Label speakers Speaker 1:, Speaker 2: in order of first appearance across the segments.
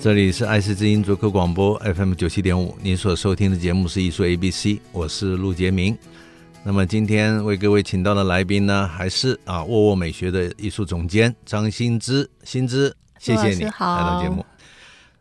Speaker 1: 这里是爱思之音足客广播 FM 九七点五，您所收听的节目是艺术 A B C，我是陆杰明。那么今天为各位请到的来宾呢，还是啊沃沃美学的艺术总监张新之，新之，谢谢你来到节目。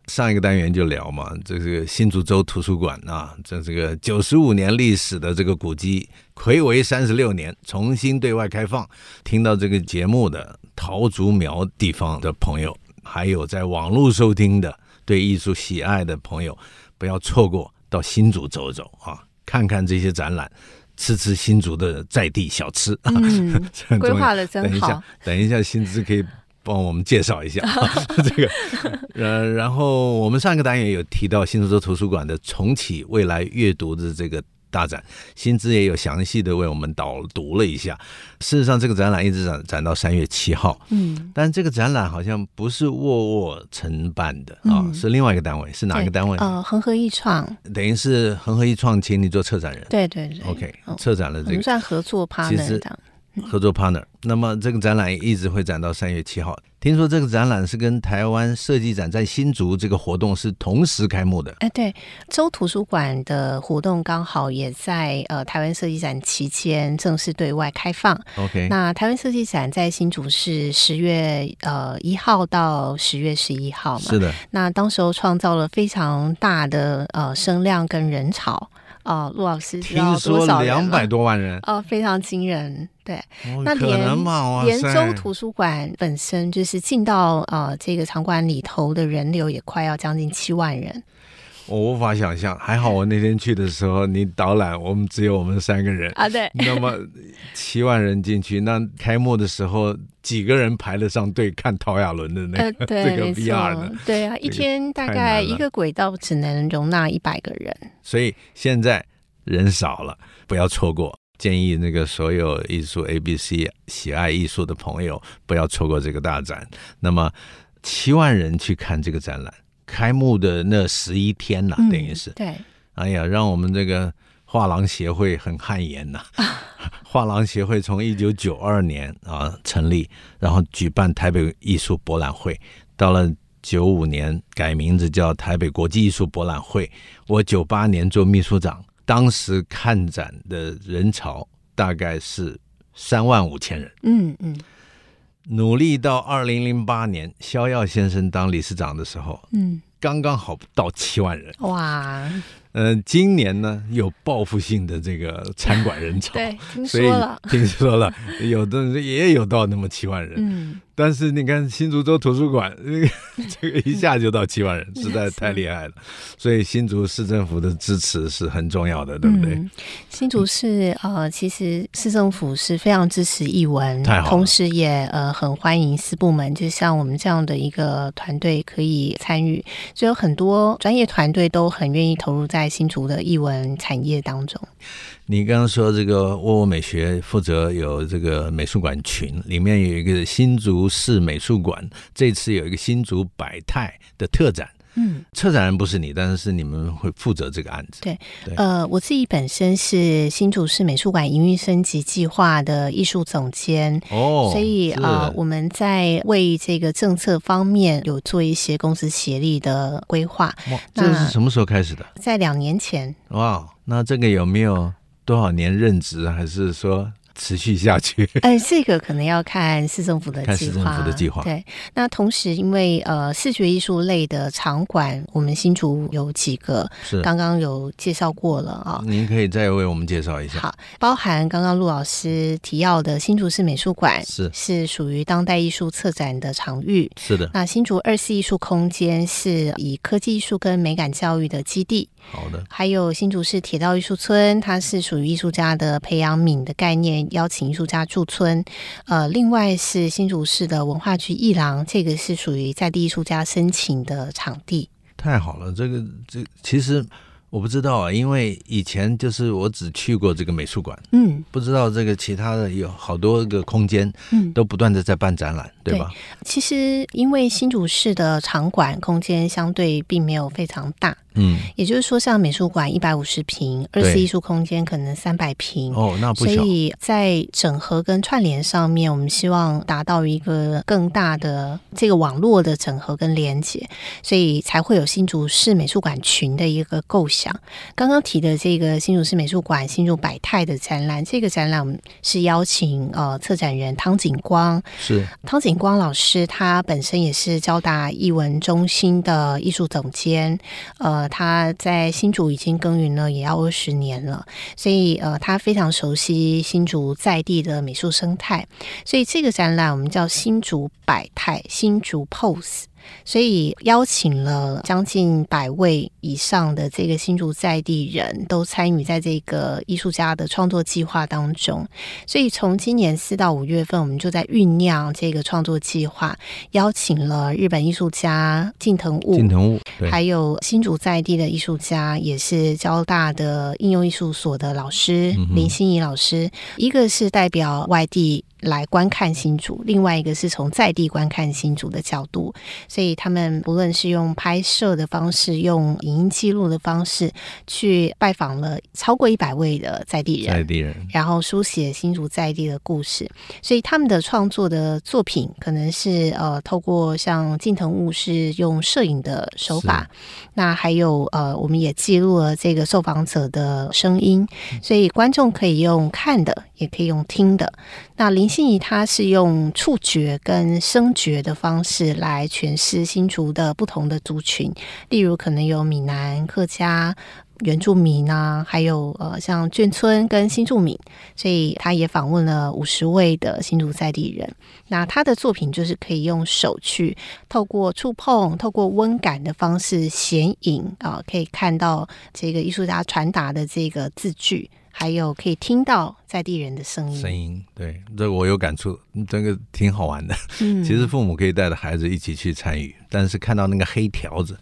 Speaker 1: 上一个单元就聊嘛，这个新竹州图书馆啊，这这个九十五年历史的这个古迹，魁违三十六年重新对外开放。听到这个节目的桃竹苗地方的朋友，还有在网络收听的对艺术喜爱的朋友，不要错过到新竹走走啊，看看这些展览，吃吃新竹的在地小吃。
Speaker 2: 嗯，规划的真好。等一下，
Speaker 1: 等一下，新姿可以。帮我们介绍一下 这个，呃，然后我们上一个单元有提到新竹州图书馆的重启未来阅读的这个大展，新姿也有详细的为我们导读了一下。事实上，这个展览一直展展到三月七号，嗯，但这个展览好像不是沃沃承办的啊，是另外一个单位，是哪个单位？
Speaker 2: 呃，恒河艺创，
Speaker 1: 等于是恒河艺创请你做策展人，
Speaker 2: 对对对
Speaker 1: ，OK，策展了这个。
Speaker 2: 算合作 partner
Speaker 1: 合作 partner，那么这个展览一直会展到三月七号。听说这个展览是跟台湾设计展在新竹这个活动是同时开幕的。
Speaker 2: 哎，对，州图书馆的活动刚好也在呃台湾设计展期间正式对外开放。
Speaker 1: OK，
Speaker 2: 那台湾设计展在新竹是十月呃一号到十月十一号嘛？
Speaker 1: 是的。那
Speaker 2: 当时候创造了非常大的呃声量跟人潮。哦，陆老师知道多少人？听说
Speaker 1: 两百多万人
Speaker 2: 哦，非常惊人。对，
Speaker 1: 哦、
Speaker 2: 那连连州
Speaker 1: 图
Speaker 2: 书馆本身就是进到呃这个场馆里头的人流也快要将近七万人。
Speaker 1: 我无法想象，还好我那天去的时候，你导览我们只有我们三个人
Speaker 2: 啊，对。
Speaker 1: 那么七万人进去，那开幕的时候几个人排得上队看陶亚伦的那个、呃、这个 VR 的？
Speaker 2: 对啊，一天大概一个轨道只能容纳一百个人，
Speaker 1: 所以现在人少了，不要错过。建议那个所有艺术 ABC 喜爱艺术的朋友不要错过这个大展。那么七万人去看这个展览。开幕的那十一天呐、啊，等于是、
Speaker 2: 嗯、对，
Speaker 1: 哎呀，让我们这个画廊协会很汗颜呐、啊。画廊协会从一九九二年啊成立，然后举办台北艺术博览会，到了九五年改名字叫台北国际艺术博览会。我九八年做秘书长，当时看展的人潮大概是三万五千人。嗯嗯。努力到二零零八年，肖耀先生当理事长的时候，嗯，刚刚好到七万人。
Speaker 2: 哇！
Speaker 1: 呃，今年呢有报复性的这个餐馆人潮，
Speaker 2: 对，听说了，
Speaker 1: 听说了，有的也有到那么七万人。嗯。但是你看新竹州图书馆，这个 这个一下就到七万人，实在太厉害了。所以新竹市政府的支持是很重要的，对不对？
Speaker 2: 嗯、新竹市呃，其实市政府是非常支持译文，同时也呃很欢迎四部门，就像我们这样的一个团队可以参与，所以有很多专业团队都很愿意投入在新竹的译文产业当中。
Speaker 1: 你刚刚说这个沃沃美学负责有这个美术馆群，里面有一个新竹市美术馆，这次有一个新竹百态的特展。嗯，策展人不是你，但是是你们会负责这个案子。
Speaker 2: 对，对呃，我自己本身是新竹市美术馆营运升级计划的艺术总监哦，所以呃，我们在为这个政策方面有做一些公司协力的规划。
Speaker 1: 哇，这是什么时候开始的？
Speaker 2: 在两年前。
Speaker 1: 哇，那这个有没有？多少年任职，还是说持续下去？
Speaker 2: 哎，这个可能要看市政府的计划。
Speaker 1: 看市政府的计划。
Speaker 2: 对，那同时因为呃视觉艺术类的场馆，我们新竹有几个，是刚刚有介绍过了啊。
Speaker 1: 您可以再为我们介绍一下。
Speaker 2: 好，包含刚刚陆老师提要的新竹市美术馆，是是属于当代艺术策展的场域。
Speaker 1: 是的。
Speaker 2: 那新竹二四艺术空间是以科技艺术跟美感教育的基地。
Speaker 1: 好的。
Speaker 2: 还有新竹市铁道艺术村，它是属于艺术家的培养皿的概念，邀请艺术家驻村。呃，另外是新竹市的文化局艺廊，这个是属于在地艺术家申请的场地。
Speaker 1: 太好了，这个这其实。我不知道啊，因为以前就是我只去过这个美术馆，嗯，不知道这个其他的有好多个空间，嗯，都不断的在办展览，嗯，对吧？
Speaker 2: 对，其实因为新竹市的场馆空间相对并没有非常大。嗯，也就是说，像美术馆一百五十平，二次艺术空间可能三百平
Speaker 1: 哦，那不
Speaker 2: 小。所以在整合跟串联上面，我们希望达到一个更大的这个网络的整合跟连接，所以才会有新竹市美术馆群的一个构想。刚刚提的这个新竹市美术馆新竹百态的展览，这个展览是邀请呃策展人汤景光，
Speaker 1: 是
Speaker 2: 汤景光老师，他本身也是交大艺文中心的艺术总监，呃。他在新竹已经耕耘了也要二十年了，所以呃，他非常熟悉新竹在地的美术生态，所以这个展览我们叫新竹百态，新竹 Pose。所以邀请了将近百位以上的这个新竹在地人都参与在这个艺术家的创作计划当中。所以从今年四到五月份，我们就在酝酿这个创作计划，邀请了日本艺术家近藤悟，
Speaker 1: 近藤悟，
Speaker 2: 还有新竹在地的艺术家，也是交大的应用艺术所的老师林心怡老师，嗯，一个是代表外地。来观看新竹，另外一个是从在地观看新竹的角度，所以他们不论是用拍摄的方式，用影音记录的方式，去拜访了超过一百位的在地人，
Speaker 1: 在地人，
Speaker 2: 然后书写新竹在地的故事。所以他们的创作的作品，可能是呃，透过像近藤悟是用摄影的手法，那还有呃，我们也记录了这个受访者的声音，所以观众可以用看的，也可以用听的。那林心怡她是用触觉跟声觉的方式来诠释新竹的不同的族群，例如可能有闽南、客家、原住民啊，还有呃像眷村跟新住民，所以她也访问了五十位的新竹在地人。那她的作品就是可以用手去透过触碰、透过温感的方式显影啊，可以看到这个艺术家传达的这个字句。还有可以听到在地人的声音，
Speaker 1: 声音对，这我有感触，这个挺好玩的。嗯，其实父母可以带着孩子一起去参与，但是看到那个黑条子，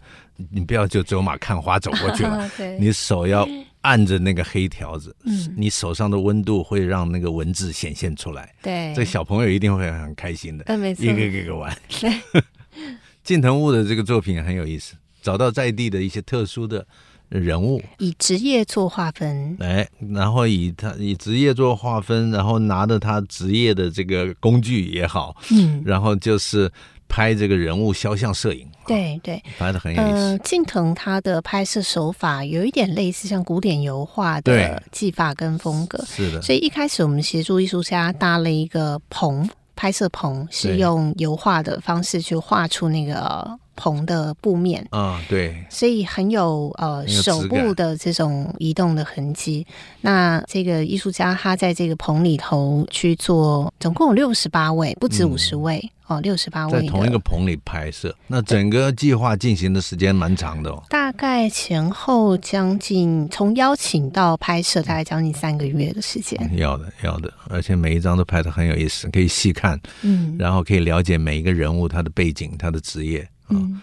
Speaker 1: 你不要就走马看花走过去了，你手要按着那个黑条子，嗯，你手上的温度会让那个文字显现出来，
Speaker 2: 对，
Speaker 1: 这小朋友一定会很开心的，
Speaker 2: 没错，
Speaker 1: 一个一个玩。对，近藤悟的这个作品很有意思，找到在地的一些特殊的。人物。
Speaker 2: 以职业做划分，
Speaker 1: 哎，然后以他以职业做划分，然后拿着他职业的这个工具也好，嗯，然后就是拍这个人物肖像摄影，
Speaker 2: 对对，
Speaker 1: 拍的很有意思。呃，
Speaker 2: 近藤他的拍摄手法有一点类似像古典油画的技法跟风格，
Speaker 1: 是的。
Speaker 2: 所以一开始我们协助艺术家搭了一个棚，拍摄棚是用油画的方式去画出那个。棚的布面
Speaker 1: 啊，对，
Speaker 2: 所以很有呃手部的这种移动的痕迹。那这个艺术家他在这个棚里头去做，总共有六十八位，不止五十位、嗯、哦，六十八位
Speaker 1: 在同一个棚里拍摄。那整个计划进行的时间蛮长的哦，
Speaker 2: 大概前后将近从邀请到拍摄，大概将近三个月的时间。
Speaker 1: 嗯、要的，要的，而且每一张都拍的很有意思，可以细看，嗯，然后可以了解每一个人物他的背景、他的职业。嗯，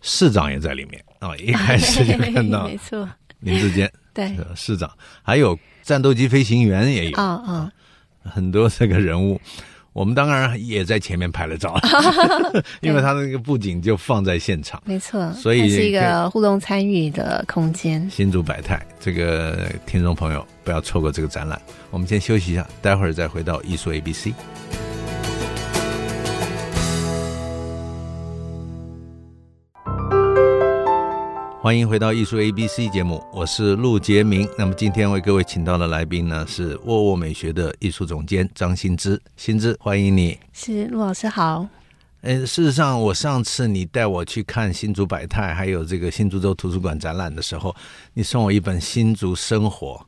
Speaker 1: 市长也在里面啊、哦！一开始就看到，
Speaker 2: 没错，
Speaker 1: 林志坚
Speaker 2: 对
Speaker 1: 市长，还有战斗机飞行员也有
Speaker 2: 啊啊，
Speaker 1: 很多这个人物，我们当然也在前面拍了照，因为他那个布景就放在现场，
Speaker 2: 没错，
Speaker 1: 所以
Speaker 2: 是一个互动参与的空间。
Speaker 1: 新竹百态，这个听众朋友不要错过这个展览。我们先休息一下，待会儿再回到艺术 A B C。欢迎回到艺术 A B C 节目，我是陆杰明。那么今天为各位请到的来宾呢是沃沃美学的艺术总监张新之。新之，欢迎你。
Speaker 2: 是陆老师好。
Speaker 1: 呃，事实上，我上次你带我去看新竹百态，还有这个新竹州图书馆展览的时候，你送我一本《新竹生活》，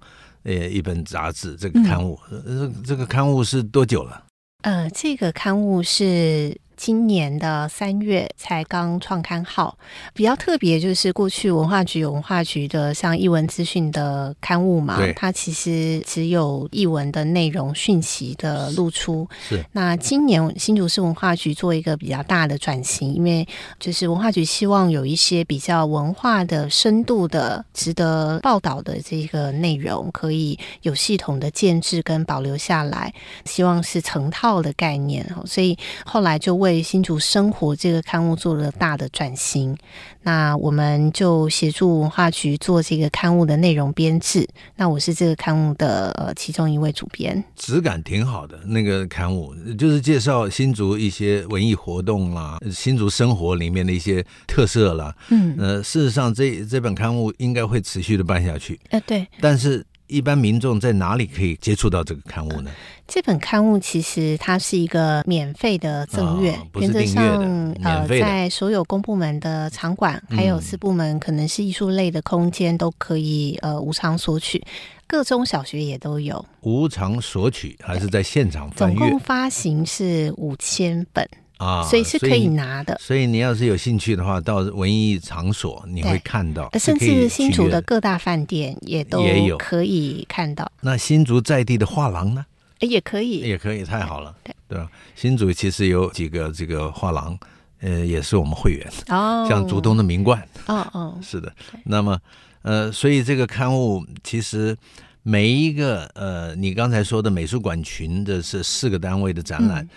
Speaker 1: 呃，一本杂志，这个刊物。嗯、这这个刊物是多久了？
Speaker 2: 呃，这个刊物是。今年的三月才刚创刊号。比较特别就是过去文化局有文化局的像译文资讯的刊物嘛，它其实只有译文的内容讯息的露出。
Speaker 1: 是。
Speaker 2: 那今年新竹市文化局做一个比较大的转型，因为就是文化局希望有一些比较文化的深度的、值得报道的这个内容，可以有系统的建制跟保留下来。希望是成套的概念，所以后来就为新竹生活这个刊物做了大的转型。那我们就协助文化局做这个刊物的内容编制。那我是这个刊物的呃其中一位主编。
Speaker 1: 质感挺好的，那个刊物就是介绍新竹一些文艺活动啦，新竹生活里面的一些特色啦。嗯，呃，事实上这这本刊物应该会持续的办下去。
Speaker 2: 呃，对。
Speaker 1: 但是。一般民众在哪里可以接触到这个刊物呢？
Speaker 2: 这本刊物其实它是一个免费的赠阅，原则上呃，在所有公部门的场馆，还有私部门可能是艺术类的空间，都可以呃无偿索取，各中小学也都有
Speaker 1: 无偿索取，还是在现场翻阅？
Speaker 2: 总共发行是五千本。啊，所以是可以拿的。
Speaker 1: 所以你要是有兴趣的话，到文艺场所你会看到，
Speaker 2: 甚至新竹的各大饭店也都也有可以看到。
Speaker 1: 那新竹在地的画廊呢？
Speaker 2: 也可以，
Speaker 1: 也可以，太好了。对对吧？新竹其实有几个这个画廊，呃，也是我们会员哦，像竹东的名冠，哦哦，是的。那么呃，所以这个刊物其实每一个呃，你刚才说的美术馆群的是四个单位的展览。嗯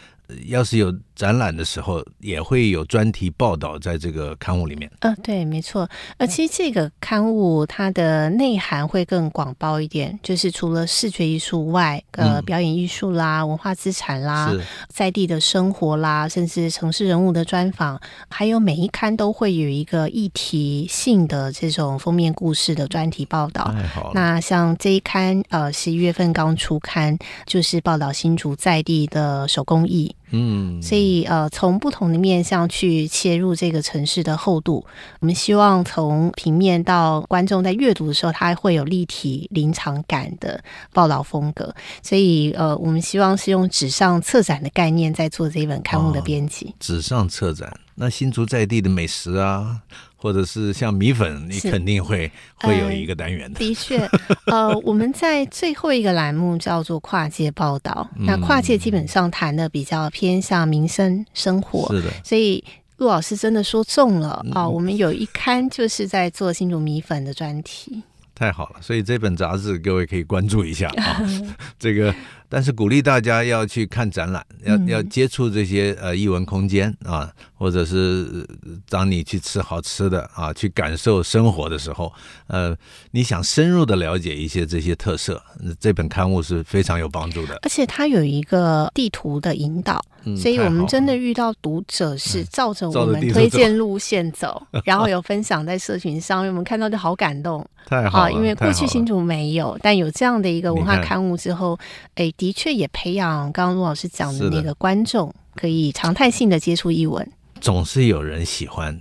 Speaker 1: 要是有展览的时候，也会有专题报道在这个刊物里面。
Speaker 2: 呃，对，没错。呃，其实这个刊物它的内涵会更广包一点，就是除了视觉艺术外，呃，表演艺术啦、文化资产啦、在地的生活啦，甚至城市人物的专访，还有每一刊都会有一个议题性的这种封面故事的专题报道。
Speaker 1: 太好了。
Speaker 2: 那像这一刊，呃，十一月份刚出刊，就是报道新竹在地的手工艺。
Speaker 1: 嗯，
Speaker 2: 所以呃，从不同的面向去切入这个城市的厚度，我们希望从平面到观众在阅读的时候，它会有立体临场感的报道风格。所以呃，我们希望是用纸上策展的概念在做这一本刊物的编辑。
Speaker 1: 哦，纸上策展，那新竹在地的美食啊。或者是像米粉，你肯定会会有一个单元的。
Speaker 2: 的确，呃，我们在最后一个栏目叫做跨界报道。嗯、那跨界基本上谈的比较偏向民生生活，
Speaker 1: 是的。
Speaker 2: 所以陆老师真的说中了啊！我们有一刊就是在做新竹米粉的专题。
Speaker 1: 太好了，所以这本杂志各位可以关注一下啊。这个。但是鼓励大家要去看展览，要要接触这些呃艺文空间啊，或者是当你去吃好吃的啊，去感受生活的时候，呃，你想深入的了解一些这些特色，这本刊物是非常有帮助的。
Speaker 2: 而且它有一个地图的引导，嗯、所以我们真的遇到读者是照着我们推荐路线走，嗯、走然后有分享在社群上面，我们看到就好感动。
Speaker 1: 太好了，
Speaker 2: 因为过去新竹没有，但有这样的一个文化刊物之后，哎。的确也培养刚刚陆老师讲的那个观众，可以常态性的接触译文。
Speaker 1: 总是有人喜欢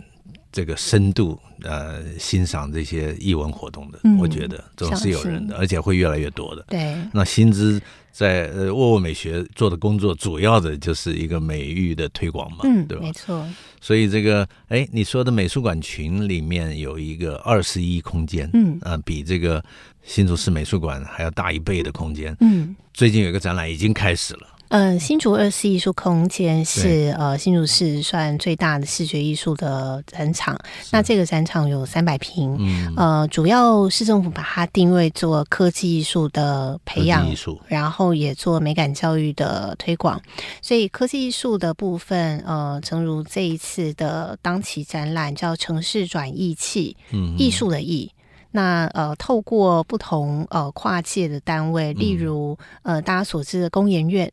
Speaker 1: 这个深度呃欣赏这些译文活动的，嗯、我觉得总是有人的，而且会越来越多的。
Speaker 2: 对，
Speaker 1: 那薪资在呃沃沃美学做的工作，主要的就是一个美育的推广嘛，嗯，对吧？
Speaker 2: 没错。
Speaker 1: 所以这个哎，你说的美术馆群里面有一个二十一空间，嗯，呃，比这个。新竹市美术馆还要大一倍的空间。嗯，最近有一个展览已经开始了。
Speaker 2: 嗯、呃，新竹二四艺术空间是呃新竹市算最大的视觉艺术的展场。那这个展场有三百平。嗯，呃，主要市政府把它定位做科技艺术的培养，然后也做美感教育的推广。所以科技艺术的部分，呃，诚如这一次的当期展览叫“城市转艺器”，嗯，艺术的艺。那呃，透过不同呃跨界的单位，例如呃大家所知的工研院，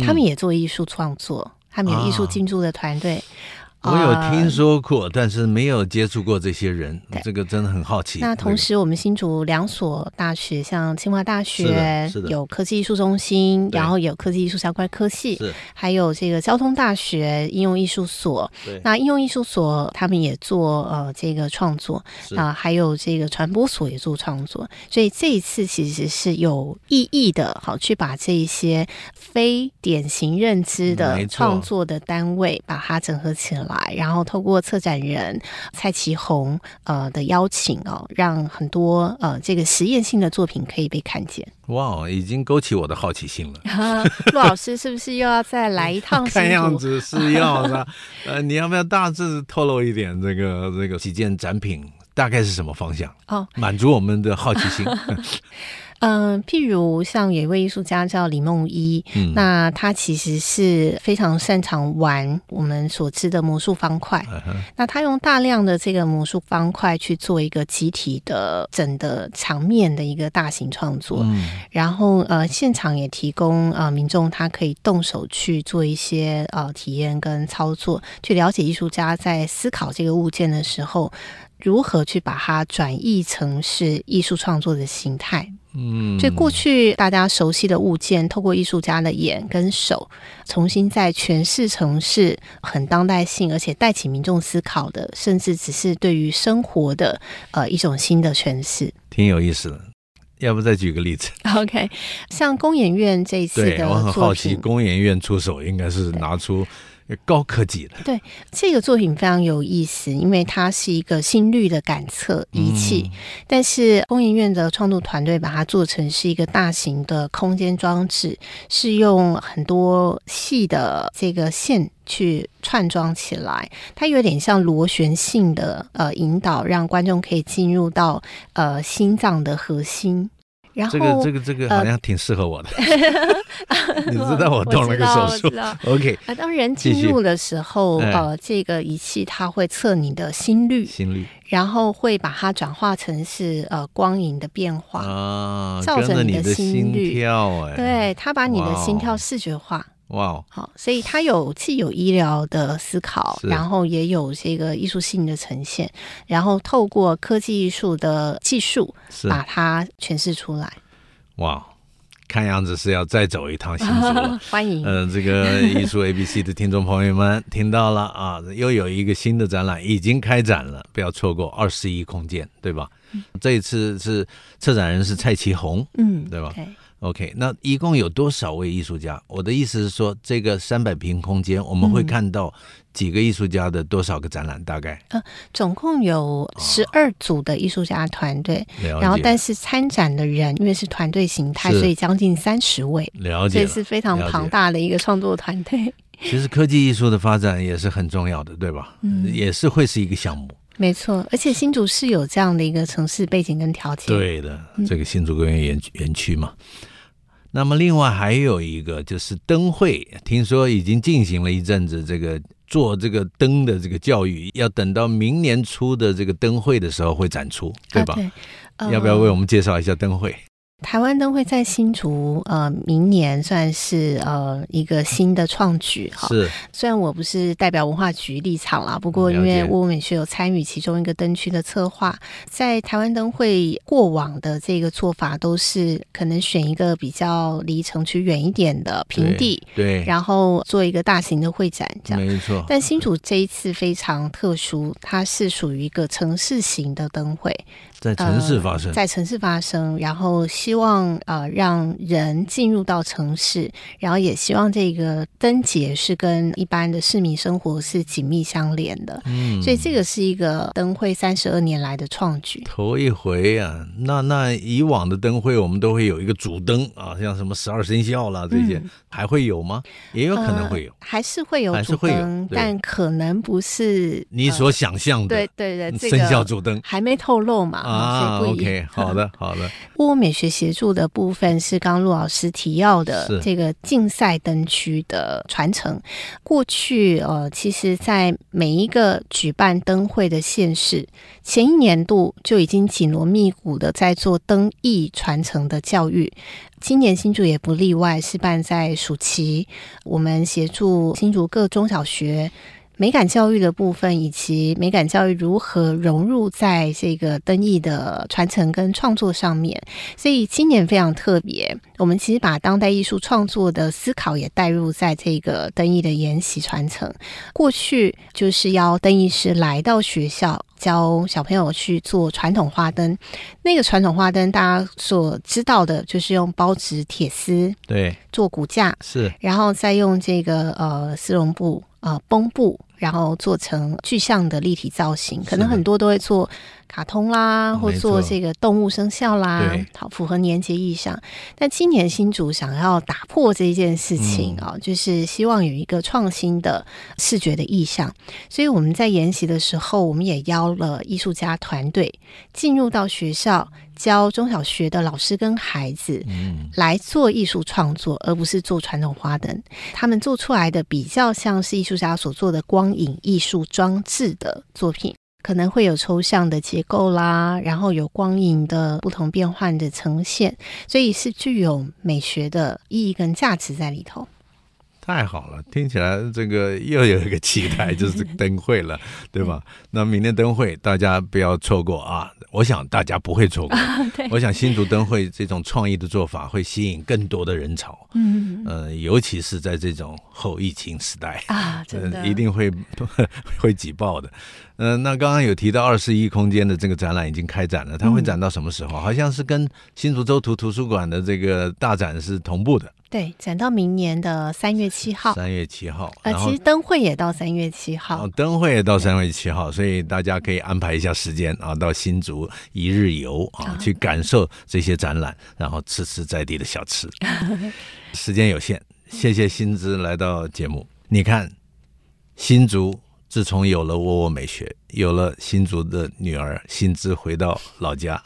Speaker 2: 他们也做艺术创作，他们有艺术进驻的团队。
Speaker 1: 我有听说过，但是没有接触过这些人，这个真的很好奇。
Speaker 2: 那同时，我们新竹两所大学，像清华大学有科技艺术中心，然后有科技艺术相关科系，还有这个交通大学应用艺术所。那应用艺术所他们也做呃这个创作啊，还有这个传播所也做创作，所以这一次其实是有意义的，好去把这一些非典型认知的创作的单位把它整合起来。然后透过策展人蔡奇红呃的邀请哦，让很多呃这个实验性的作品可以被看见。
Speaker 1: 哇，已经勾起我的好奇心了。
Speaker 2: 陆 老师是不是又要再来一趟？
Speaker 1: 看样子是要的。呃，你要不要大致透露一点这个这个几件展品大概是什么方向？哦，满足我们的好奇心。
Speaker 2: 嗯、呃，譬如像有一位艺术家叫李梦一，嗯，那他其实是非常擅长玩我们所知的魔术方块。嗯、那他用大量的这个魔术方块去做一个集体的整的场面的一个大型创作，嗯，然后呃，现场也提供呃民众他可以动手去做一些呃体验跟操作，去了解艺术家在思考这个物件的时候，如何去把它转译成是艺术创作的形态。嗯，所以过去大家熟悉的物件，透过艺术家的眼跟手，重新在诠释城市很当代性，而且带起民众思考的，甚至只是对于生活的呃一种新的诠释，
Speaker 1: 挺有意思的。要不再举个例子？
Speaker 2: OK，像工研院这一次的，
Speaker 1: 我很好奇，工研院出手应该是拿出。高科技的，
Speaker 2: 对，这个作品非常有意思，因为它是一个心率的感测仪器，嗯、但是工研院的创作团队把它做成是一个大型的空间装置，是用很多细的这个线去串装起来，它有点像螺旋性的呃引导，让观众可以进入到呃心脏的核心。然后
Speaker 1: 这个这个这个好像挺适合我的，呃、你知道我动了个手术，OK。
Speaker 2: 啊，当人进入的时候，呃，这个仪器它会测你的心率，
Speaker 1: 心率，
Speaker 2: 然后会把它转化成是呃光影的变化啊，照着你的心率。
Speaker 1: 心跳，哎，
Speaker 2: 对，它把你的心跳视觉化。哇哦，好，所以它有既有医疗的思考，然后也有这个艺术性的呈现，然后透过科技艺术的技术把它诠释出来。
Speaker 1: 哇，看样子是要再走一趟新竹了。
Speaker 2: 欢迎，
Speaker 1: 呃，这个艺术 ABC 的听众朋友们听到了啊，又有一个新的展览已经开展了，不要错过二十一空间，对吧？嗯、这一次是策展人是蔡奇红，嗯，对吧. OK，那一共有多少位艺术家？我的意思是说，这个三百平空间，我们会看到几个艺术家的多少个展览？大概？
Speaker 2: 呃，总共有十二组的艺术家团队，哦、然后但是参展的人因为是团队形态，所以将近三十位，
Speaker 1: 了解，
Speaker 2: 这是非常庞大的一个创作团队。
Speaker 1: 其实科技艺术的发展也是很重要的，对吧？嗯，也是会是一个项目。
Speaker 2: 没错，而且新竹是有这样的一个城市背景跟条件。
Speaker 1: 对的，这个新竹公园园园区嘛。那么另外还有一个就是灯会，听说已经进行了一阵子，这个做这个灯的这个教育，要等到明年初的这个灯会的时候会展出，对吧？啊对呃、要不要为我们介绍一下灯会？
Speaker 2: 台湾灯会在新竹，呃，明年算是呃一个新的创举哈。是，虽然我不是代表文化局立场啦，不过因为沃沃美学有参与其中一个灯区的策划，在台湾灯会过往的这个做法都是可能选一个比较离城区远一点的平地，
Speaker 1: 对，对，
Speaker 2: 然后做一个大型的会展，这样
Speaker 1: 没错。
Speaker 2: 但新竹这一次非常特殊，它是属于一个城市型的灯会。
Speaker 1: 在城市发生，
Speaker 2: 呃，在城市发生，然后希望呃让人进入到城市，然后也希望这个灯节是跟一般的市民生活是紧密相连的。嗯，所以这个是一个灯会三十二年来的创举，
Speaker 1: 头一回啊。那那以往的灯会我们都会有一个主灯啊，像什么十二生肖啦这些，嗯，还会有吗？也有可能会有，呃，
Speaker 2: 还是会有主灯，但可能不是
Speaker 1: 你所想象的。
Speaker 2: 对对对，
Speaker 1: 生肖主灯
Speaker 2: 还没透露嘛。
Speaker 1: 啊，OK，好的，好的。
Speaker 2: 沃沃美学协助的部分是刚刚陆老师提要的这个竞赛灯区的传承。过去呃，其实，在每一个举办灯会的县市，前一年度就已经紧锣密鼓的在做灯艺传承的教育。今年新竹也不例外，是办在暑期，我们协助新竹各中小学。美感教育的部分，以及美感教育如何融入在这个灯艺的传承跟创作上面。所以今年非常特别，我们其实把当代艺术创作的思考也带入在这个灯艺的研习传承。过去就是要灯艺师来到学校。教小朋友去做传统花灯，那个传统花灯大家所知道的就是用包纸铁丝
Speaker 1: 对。
Speaker 2: 做骨架
Speaker 1: 是，
Speaker 2: 然后再用这个呃丝绒布呃绷布，然后做成具象的立体造型，可能很多都会做。卡通啦，或做这个动物生肖啦，好符合年节意象。但今年新竹想要打破这件事情啊、嗯，就是希望有一个创新的视觉的意象。所以我们在研习的时候，我们也邀了艺术家团队进入到学校，教中小学的老师跟孩子来做艺术创作，而不是做传统花灯。他们做出来的比较像是艺术家所做的光影艺术装置的作品。可能会有抽象的结构啦，然后有光影的不同变换的呈现，所以是具有美学的意义跟价值在里头。
Speaker 1: 太好了，听起来这个 又有一个期待，就是灯会了，对吧？那明天灯会大家不要错过啊！我想大家不会错过。我想新竹灯会这种创意的做法会吸引更多的人潮。嗯，呃，尤其是在这种后疫情时代
Speaker 2: 啊，真的、呃、一
Speaker 1: 定会 会挤爆的。嗯、呃，那刚刚有提到二十一空间的这个展览已经开展了，它会展到什么时候？嗯、好像是跟新竹州图图书馆的这个大展是同步的。
Speaker 2: 对，展到明年的三月七号。
Speaker 1: 三月七号，
Speaker 2: 呃，其实灯会也到三月七号。
Speaker 1: 哦，灯会也到三月七号，所以大家可以安排一下时间啊，到新竹一日游啊，去感受这些展览，然后吃吃在地的小吃。时间有限，谢谢新知来到节目。你看，新竹。自从有了窝窝美学，有了新竹的女儿新知回到老家，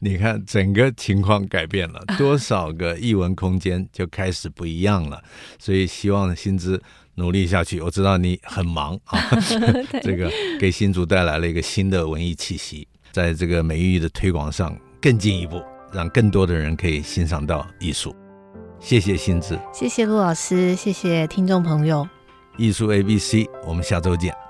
Speaker 1: 你看整个情况改变了，多少个译文空间就开始不一样了。所以希望新知努力下去。我知道你很忙啊，这个给新竹带来了一个新的文艺气息，在这个美育的推广上更进一步，让更多的人可以欣赏到艺术。谢谢新知，
Speaker 2: 谢谢陆老师，谢谢听众朋友。
Speaker 1: 艺术 A B C，我们下周见。